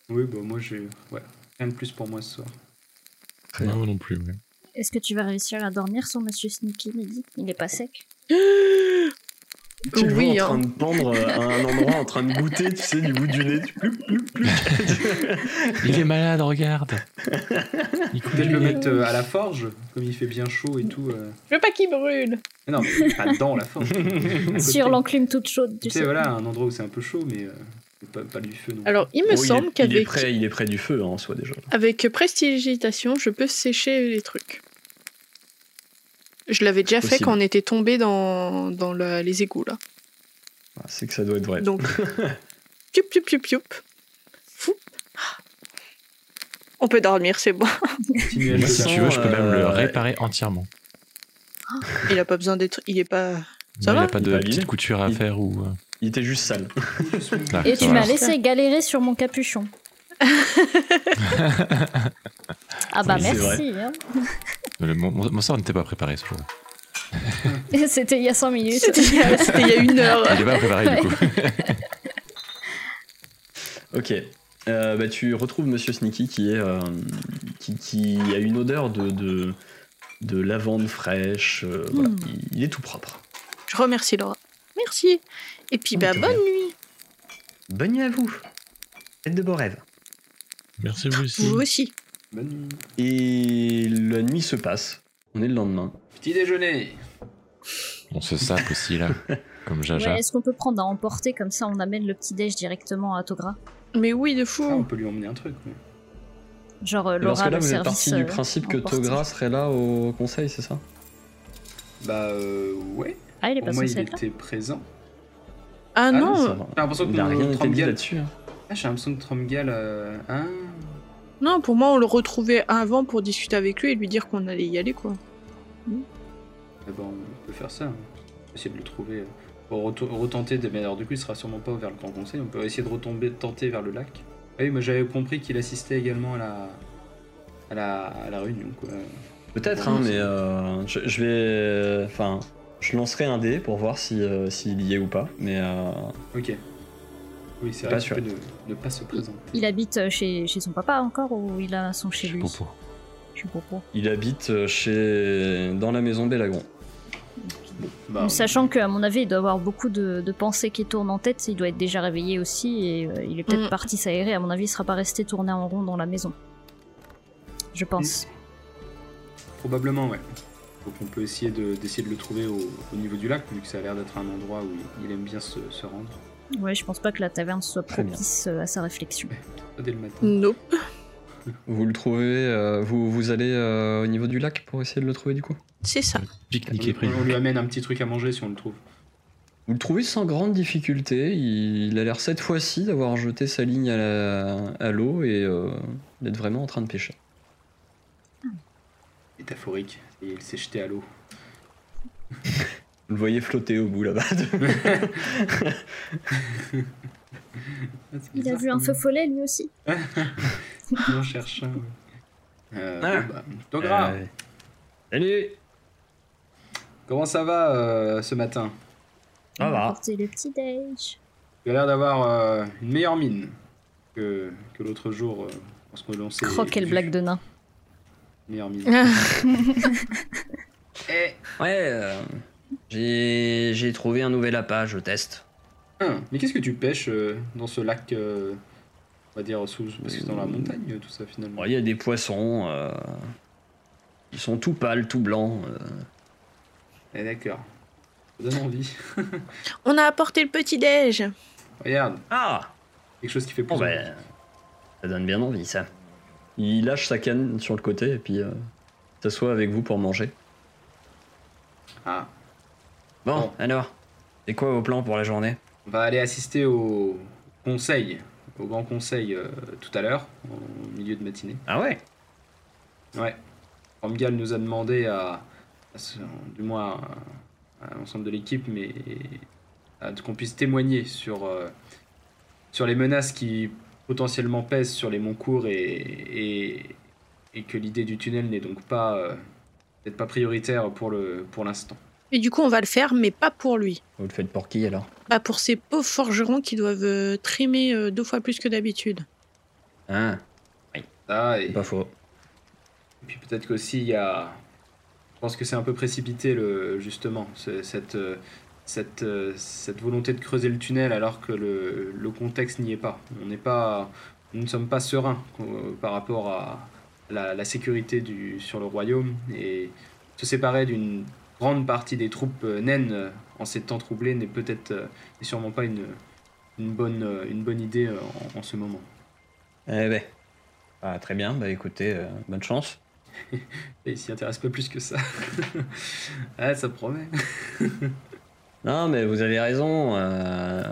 S2: Oui, bah moi j'ai. Ouais, rien de plus pour moi ce soir.
S1: Très
S4: moi non plus. ouais.
S5: Est-ce que tu vas réussir à dormir sans Monsieur Sneaky, Mehdi Il est pas sec
S1: Tu le
S3: Oui,
S1: vois en train
S3: hein.
S1: de pendre euh, à un endroit, en train de goûter, tu sais, du bout du nez. tu- ploup, ploup, ploup.
S4: Il est malade, regarde. Il
S2: Peut-être le mettre euh, à la forge, comme il fait bien chaud et tout. euh.
S3: Je veux pas qu'il brûle.
S2: Mais non, pas dans la forge.
S5: Sur l'enclume toute chaude, tu
S2: sais,
S5: sais.
S2: voilà, un endroit où c'est un peu chaud, mais euh, pas, pas du feu non plus.
S3: Alors, il me
S1: Oh, il est-
S3: semble
S1: il est,
S3: qu'avec
S1: près, il est près du feu hein, en soi déjà.
S3: avec prestidigitation, je peux sécher les trucs. Je l'avais déjà fait quand on était tombé dans, dans les égouts, là.
S1: Ah, C'est que ça doit être vrai.
S3: Donc, pioup, pioup, pioup, pioup. Fou. On peut dormir, c'est bon.
S4: Moi, si
S2: là.
S4: tu veux, je peux même le
S1: euh,
S4: réparer entièrement.
S3: Il a pas besoin d'être. Il est pas. Ça
S4: il
S3: va
S4: n'y a pas
S1: Il
S4: de petite couture à
S1: Il-
S4: faire ou. euh,
S1: Il était juste sale.
S4: là,
S5: Et tu m'as laissé galérer sur mon capuchon. ah bah
S1: Oui,
S5: merci. hein.
S4: Le- mon, mon- sort n'était pas préparé ce jour.
S5: C'était il y a 5 minutes.
S3: C'était il y a une heure.
S4: Il n'est pas préparé du coup.
S1: Ok. Euh, bah, tu retrouves Monsieur Sneaky qui est euh, qui, qui a une odeur de, de, de lavande fraîche. euh, voilà,
S5: Mm.
S1: il, il est tout propre.
S3: Je remercie Laura. Merci. Et puis, bah, bonne nuit.
S1: Bonne nuit à vous. Faites de beaux rêves.
S4: Merci vous aussi.
S3: Vous aussi.
S2: Bonne nuit.
S1: Et la nuit se passe. On est le lendemain.
S2: Petit déjeuner.
S4: On se sape aussi là, comme Jaja.
S5: Ouais, Est-ce qu'on peut prendre à emporter comme ça on amène le petit déj directement à Togra
S3: Mais oui, de
S2: Ah, on
S3: fou.
S2: peut lui emmener un truc. mais-
S5: Genre euh,
S1: Et Parce
S5: Laura
S1: que là,
S5: le
S1: vous êtes
S5: service.
S1: parti du
S5: euh,
S1: principe que. Togra serait là au conseil, c'est ça?
S2: Bah euh, ouais.
S5: Ah, il est pas
S2: moi, il était présent.
S3: Ah
S2: Ah,
S3: non.
S2: J'ai l'impression que
S1: Il n'a rien été dit
S2: Tromgal.
S1: là-dessus. hein.
S2: Ah, j'ai l'impression que Tromgal. Euh... Ah.
S3: Non, pour moi, on le retrouvait avant pour discuter avec lui et lui dire qu'on allait y aller, quoi.
S2: Eh ben, on peut faire ça. hein. Essayer de le trouver. euh, Pour retou- retenter de. Mais alors, du coup, il sera sûrement pas vers le Grand Conseil. On peut essayer de retomber, de tenter vers le lac. Ah oui, moi j'avais compris qu'il assistait également à la. à la, à la réunion, quoi.
S1: Peut-être, hein, mais euh, je, je vais. Enfin, je lancerai un dé pour voir si, euh, s'il y est ou pas. Mais euh,
S2: Ok. Oui, c'est
S1: Pas
S2: vrai
S1: sûr.
S2: qu'il peut ne, ne pas se présenter.
S5: Il habite euh, chez, chez son papa encore ou il a son chez lui
S4: Popo.
S5: Chez Popo.
S1: il habite euh, chez dans la maison Bellagron.
S2: Bah,
S5: Sachant qu'à mon avis, il doit avoir beaucoup de, de pensées qui tournent en tête, il doit être déjà réveillé aussi et euh, il est peut-être
S3: Mm.
S5: parti s'aérer. À mon avis, il sera pas resté tourné en rond dans la maison. Je pense.
S2: Probablement, ouais. Donc on peut essayer de- d'essayer de, le trouver au, au niveau du lac, vu que ça a l'air d'être un endroit où il, il aime bien se, se rendre.
S5: Ouais, je pense pas que la taverne soit
S1: Très bien.
S5: propice euh, à sa réflexion.
S2: Dès le matin.
S3: Nope.
S1: Vous le trouvez. euh, vous, vous allez euh, au niveau du lac pour essayer de le trouver du coup?
S3: C'est ça.
S4: Pique-nique est
S2: On, on lui amène un petit truc à manger si on le trouve.
S1: Vous le trouvez sans grande difficulté. Il, il a l'air cette fois-ci d'avoir jeté sa ligne à la- à l'eau et euh, d'être vraiment en train de pêcher.
S2: Métaphorique. Et il s'est jeté à l'eau.
S1: Vous le voyez flotter au bout là-bas.
S2: C'est
S5: Il a vu un feu follet lui aussi.
S2: Il en cherche un. ouais. Euh,
S1: Ah.
S2: bon, bah, Togra,
S1: Euh, Salut
S2: comment ça va euh, ce matin?
S1: Ça va.
S5: Apporter le petit déj.
S2: Tu as l'air d'avoir euh, une meilleure mine que, que l'autre jour euh, lorsque l'on s'est.
S5: Oh, quelle blague de nain.
S2: Meilleure mine.
S3: Ah,
S2: Eh,
S1: Ouais, euh, j'ai j'ai trouvé un nouvel appât, je teste.
S2: hein, mais qu'est-ce que tu pêches euh, dans ce lac euh, On va dire sous. Parce que c'est dans la montagne euh, tout ça finalement.
S1: Il y a des poissons. euh, ils sont tout pâles, tout blancs. euh.
S2: Eh, d'accord. Ça donne envie.
S3: On a apporté le petit-déj.
S2: Regarde,
S1: Ah
S2: quelque chose qui fait plus
S1: Bon
S2: envie.
S1: ben, ça donne bien envie ça. Il lâche sa canne sur le côté et puis euh, s'assoit avec vous pour manger.
S2: Ah,
S1: Bon,
S2: Bon.
S1: alors, c'est quoi vos plans pour la journée?
S2: On va aller assister au conseil, au grand conseil euh, tout à l'heure, au milieu de matinée.
S1: Ah ouais?
S2: Ouais. Romgal nous a demandé à, à ce- du moins à, à l'ensemble de l'équipe, mais qu'on puisse témoigner sur, euh, sur les menaces qui potentiellement pèsent sur les Montcourt et, et, et que l'idée du tunnel n'est donc pas euh, peut-être pas prioritaire pour le pour l'instant.
S3: Et du coup, on va le faire, mais pas pour lui.
S1: Vous le faites pour qui alors
S3: Bah, pour ces pauvres forgerons qui doivent euh, trimer euh, deux fois plus que d'habitude.
S1: Ah,
S2: Ça, et,
S1: c'est pas faux.
S2: et puis peut-être qu'aussi il y a je pense que c'est un peu précipité le justement ce- cette euh, cette, cette volonté de creuser le tunnel alors que le, le contexte n'y est pas. On n'est pas, nous ne sommes pas sereins par rapport à la, la sécurité du, sur le royaume et se séparer d'une grande partie des troupes euh, naines euh, en ces temps troublés n'est peut-être euh, n'est sûrement pas une, une, bonne, une bonne idée en, en ce moment.
S1: Eh ben, ah, très bien, bah écoutez, euh, bonne chance.
S2: Et il s'y intéresse pas plus que ça. ah, ça promet.
S1: Non, mais vous avez raison. euh,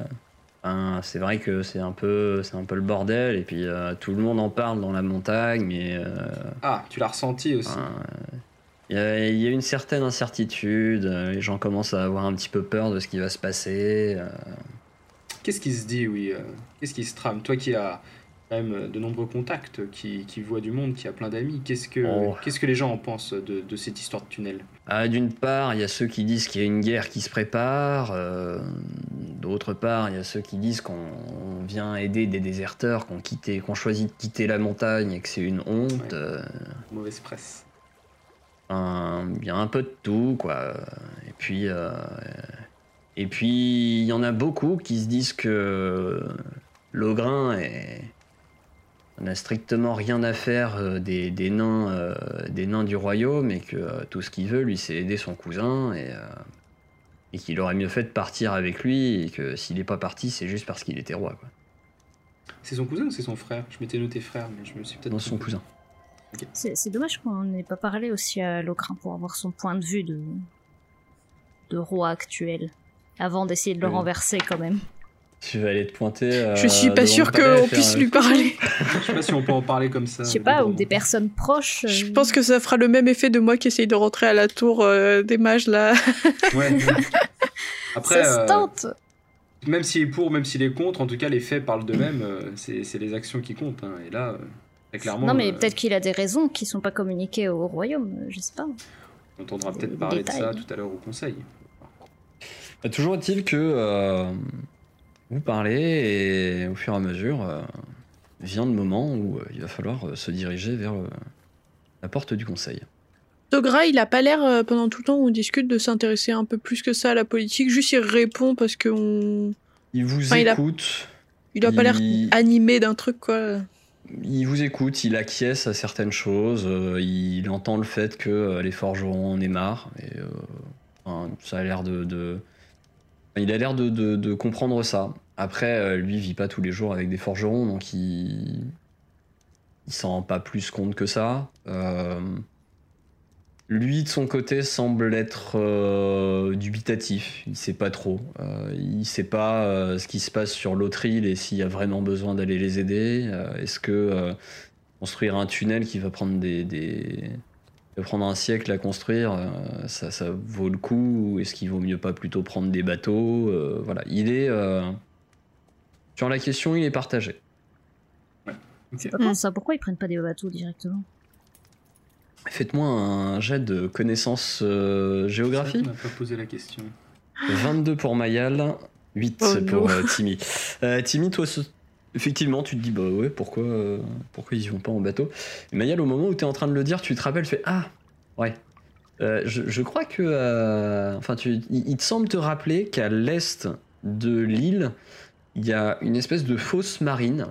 S1: enfin, c'est vrai que c'est un peu, c'est un peu le bordel, et puis euh, tout le monde en parle dans la montagne, mais euh,
S2: Ah, tu l'as ressenti aussi.
S1: enfin, il y, a- il y a une certaine incertitude. euh, Les gens commencent à avoir un petit peu peur de ce qui va se passer. euh.
S2: Qu'est-ce qui se dit, oui euh, Qu'est-ce qui se trame? Toi qui as quand même euh, de nombreux contacts, qui, qui vois du monde, qui a plein d'amis, qu'est-ce que,
S1: Oh.
S2: qu'est-ce que les gens en pensent de, de cette histoire de tunnel?
S1: Ah, D'une part, il y a ceux qui disent qu'il y a une guerre qui se prépare. euh, D'autre part, il y a ceux qui disent qu'on on vient aider des déserteurs, qu'on quitté, qu'on choisit de quitter la montagne et que c'est une honte.
S2: Ouais.
S1: euh.
S2: Mauvaise presse.
S1: Il y a un peu de tout, quoi. Et puis, euh, et puis, il y en a beaucoup qui se disent que Logrin est n'a strictement rien à faire euh, des, des nains, euh, des nains du royaume et que euh, tout ce qu'il veut, lui, c'est aider son cousin et, et qu'il aurait mieux fait de partir avec lui et que s'il n'est pas parti, c'est juste parce qu'il était roi, quoi.
S2: C'est son cousin ou c'est son frère? Je m'étais noté frère, mais je me suis peut-être.
S1: Non, son cousin.
S5: C'est c'est dommage qu'on n'ait pas parlé aussi à Locrin pour avoir son point de vue de, de roi actuel. Avant d'essayer de le
S1: Oui.
S5: renverser quand même.
S1: Tu vas aller te pointer. euh,
S3: Je suis pas
S1: palais,
S3: qu'on puisse
S1: un-
S3: lui parler.
S2: Je sais pas si on peut en parler comme ça.
S5: Je sais pas, ou des personnes proches.
S3: Je
S5: euh,
S3: pense que ça fera le même effet de moi qui essaye de rentrer à la tour euh, des mages là.
S2: Ouais. Après,
S5: ça se
S2: euh,
S5: tente
S2: même s'il est pour, même s'il est contre, en tout cas, les faits parlent d'eux-mêmes. euh, c'est c'est les actions qui comptent. hein. Et là, clairement.
S5: Non, mais
S2: euh,
S5: peut-être qu'il a des raisons qui sont pas communiquées au royaume, euh, je sais pas.
S2: On entendra peut-être parler de ça tout à l'heure au conseil.
S1: Bah, Toujours est-il que euh, vous parlez et au fur et à mesure euh, vient le moment où euh, il va falloir euh, se diriger vers euh, la porte du conseil.
S3: Togra, il a pas l'air, euh, pendant tout le temps où on discute, de s'intéresser un peu plus que ça à la politique. Juste, il répond parce que on...
S1: Il vous
S3: Enfin, il a-
S1: écoute,
S3: il a pas l'air
S1: Il-
S3: animé d'un truc, quoi.
S1: Il vous écoute, il acquiesce à certaines choses, euh, il entend le fait que euh, les forgerons en aient marre, et euh, ça a l'air de, il a l'air de, comprendre ça. Après, lui vit pas tous les jours avec des forgerons, donc il, il s'en rend pas plus compte que ça. Lui, de son côté, semble être euh, dubitatif. Il sait pas trop. Euh, il sait pas euh, ce qui se passe sur l'autre île et s'il y a vraiment besoin d'aller les aider. Euh, Est-ce que euh, construire un tunnel qui va prendre des, des- qui va prendre un siècle à construire, euh, ça, ça vaut le coup ou est-ce qu'il vaut mieux pas plutôt prendre des bateaux Euh, Voilà, il est euh, sur la question, il est partagé.
S5: C'est pas con ça, pourquoi ils prennent pas des bateaux directement
S1: Faites-moi un jet de connaissances euh, géographie.
S2: On n'a pas posé la question.
S1: 22 pour Mayal, 8
S3: Oh
S1: pour euh, Timmy. Euh, Timmy, toi, ce- effectivement, tu te dis, bah ouais, pourquoi, euh, pourquoi ils y vont pas en bateau? Et Mayal, au moment où tu es en train de le dire, tu te rappelles, tu fais, ah, ouais. Euh, je, je crois que. euh, enfin, tu, il, il te semble te rappeler qu'à l'est de l'île, il y a une espèce de fosse marine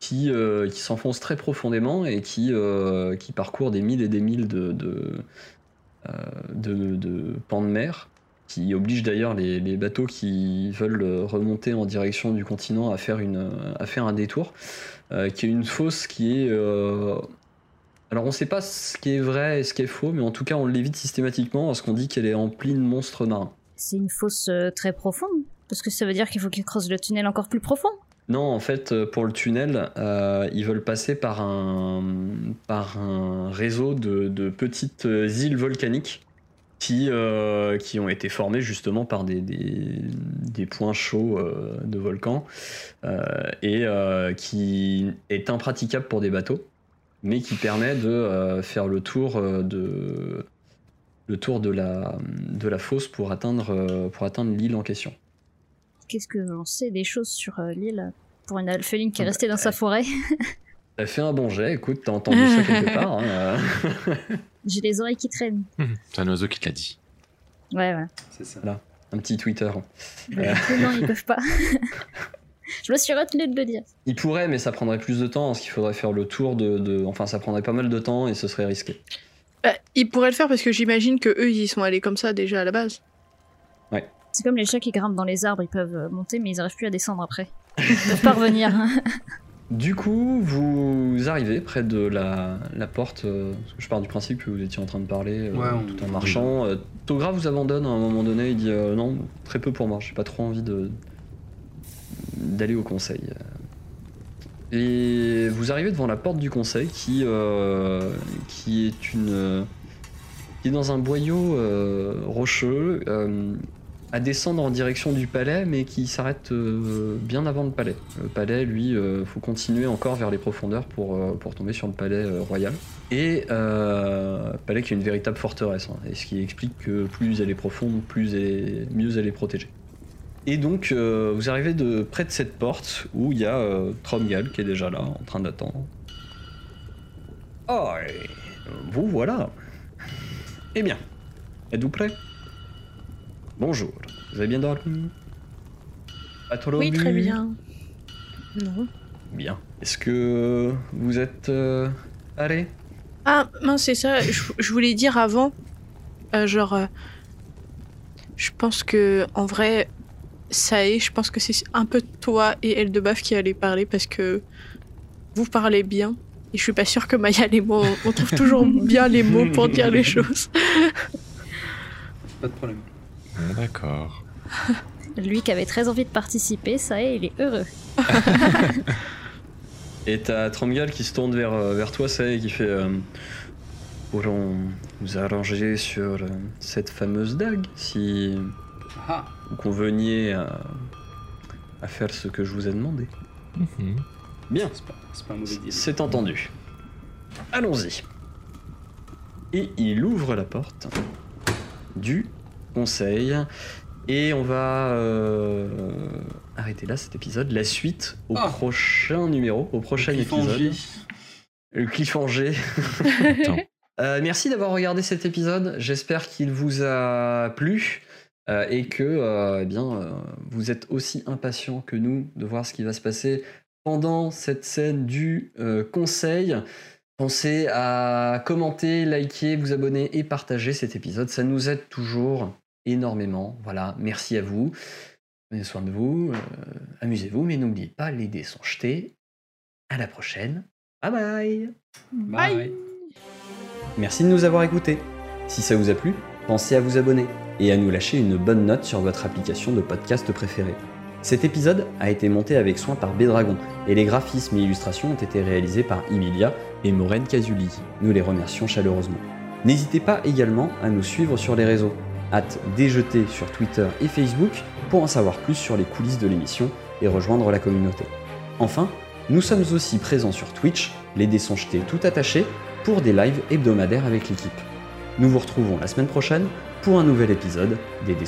S1: qui, euh, qui s'enfonce très profondément et qui, euh, qui parcourt des milles et des milles de, euh, pans de mer qui oblige d'ailleurs les, bateaux qui veulent remonter en direction du continent à faire, une, à faire un détour, qui est une fosse qui est... alors on ne sait pas ce qui est vrai et ce qui est faux, mais en tout cas on l'évite systématiquement parce qu'on dit qu'elle est emplie de monstres marins.
S5: C'est une fosse très profonde Parce que ça veut dire qu'il faut qu'ils creusent le tunnel encore plus profond
S1: Non, en fait, euh, pour le tunnel, euh, ils veulent passer par un, réseau de, petites euh, îles volcaniques qui, ont été formées justement par des, points chauds de volcans et qui est impraticable pour des bateaux, mais qui permet de faire le tour de le tour de la, de la fosse pour atteindre, pour atteindre l'île en question.
S5: Qu'est-ce que l'on sait des choses sur euh, l'île pour une alpheline qui est
S1: Ah bah,
S5: restée dans sa forêt?
S1: T'as fait un bon jet, écoute, t'as entendu ça quelque part. hein, euh.
S5: J'ai les oreilles qui traînent.
S4: C'est un oiseau qui te l'a dit.
S5: Ouais, ouais.
S2: C'est ça.
S1: un petit Twitter.
S5: Mais non, ils peuvent pas. Je me suis retenue de le dire.
S1: Il pourrait, mais ça prendrait plus de temps, parce qu'il faudrait faire le tour de, de- Enfin, ça prendrait pas mal de temps et ce serait risqué.
S3: Bah, il pourrait le faire parce que j'imagine que eux ils y sont allés comme ça déjà à la base.
S5: C'est comme les chats qui grimpent dans les arbres, ils peuvent euh, monter mais ils arrivent plus à descendre après. Ils peuvent pas revenir.
S1: Du coup, vous arrivez près de la, la porte. euh, parce que je pars du principe que vous étiez en train de parler euh,
S2: Ouais, on-
S1: tout en marchant. Euh, Togra vous abandonne à un moment donné. Il dit euh, non, très peu pour moi. J'ai pas trop envie de d'aller au conseil. Et vous arrivez devant la porte du conseil qui euh, qui est une euh, qui est dans un boyau euh, rocheux euh, à descendre en direction du palais, mais qui s'arrête euh, bien avant le palais. Le palais, lui, euh, faut continuer encore vers les profondeurs pour, euh, tomber sur le palais royal. Et palais qui est une véritable forteresse, hein, et ce qui explique que plus elle est profonde, plus elle mieux elle est protégée. Et donc, vous arrivez de près de cette porte où il y a Tromgal qui est déjà là, en train d'attendre. Oh, Vous voilà. Eh bien, êtes-vous prêts? Bonjour. Vous avez bien dormi? Pas trop
S3: Oui, très bien. Non.
S1: Bien. Est-ce que vous êtes euh,
S3: Ah, mince, c'est ça. Je, je voulais dire avant. euh, genre. euh, je pense que, en vrai, ça est. Je pense que c'est un peu toi et Eldebaf qui allez parler parce que vous parlez bien. Et je suis pas sûre que Maya, les mots. On trouve toujours bien les mots pour dire les choses.
S2: Pas de problème.
S4: D'accord.
S5: Lui qui avait très envie de participer, ça y est, il est heureux.
S1: Et t'as Tramgal qui se tourne vers, euh, vers toi, ça et qui fait euh, Pourrons nous arranger sur euh, cette fameuse dague si
S2: Ah,
S1: vous conveniez à, à faire ce que je vous ai demandé.
S4: Mhm.
S1: Bien,
S2: c'est pas, c'est pas un mauvais deal.
S1: c'est entendu. Allons-y. Et il ouvre la porte du conseil. Et on va euh, arrêter là cet épisode. La suite au
S2: Ah.
S1: prochain numéro, au prochain épisode. Le cliffhanger. Euh, merci d'avoir regardé cet épisode. J'espère qu'il vous a plu euh, et que euh, eh bien, euh, vous êtes aussi impatient que nous de voir ce qui va se passer pendant cette scène du euh, conseil. Pensez à commenter, liker, vous abonner et partager cet épisode. Ça nous aide toujours énormément. Voilà, merci à vous. Prenez soin de vous, euh, amusez-vous, mais n'oubliez pas, les dés sont jetés. À la prochaine. Bye bye
S2: Bye.
S1: Merci de nous avoir écoutés. Si ça vous a plu, pensez à vous abonner et à nous lâcher une bonne note sur votre application de podcast préférée. Cet épisode a été monté avec soin par Bédragon et les graphismes et illustrations ont été réalisés par Emilia et Maureen Casuli. Nous les remercions chaleureusement. N'hésitez pas également à nous suivre sur les réseaux. Hâte déjeter sur Twitter et Facebook pour en savoir plus sur les coulisses de l'émission et rejoindre la communauté. Enfin, nous sommes aussi présents sur Twitch, les dés tout attachés, pour des lives hebdomadaires avec l'équipe. Nous vous retrouvons la semaine prochaine pour un nouvel épisode des dés.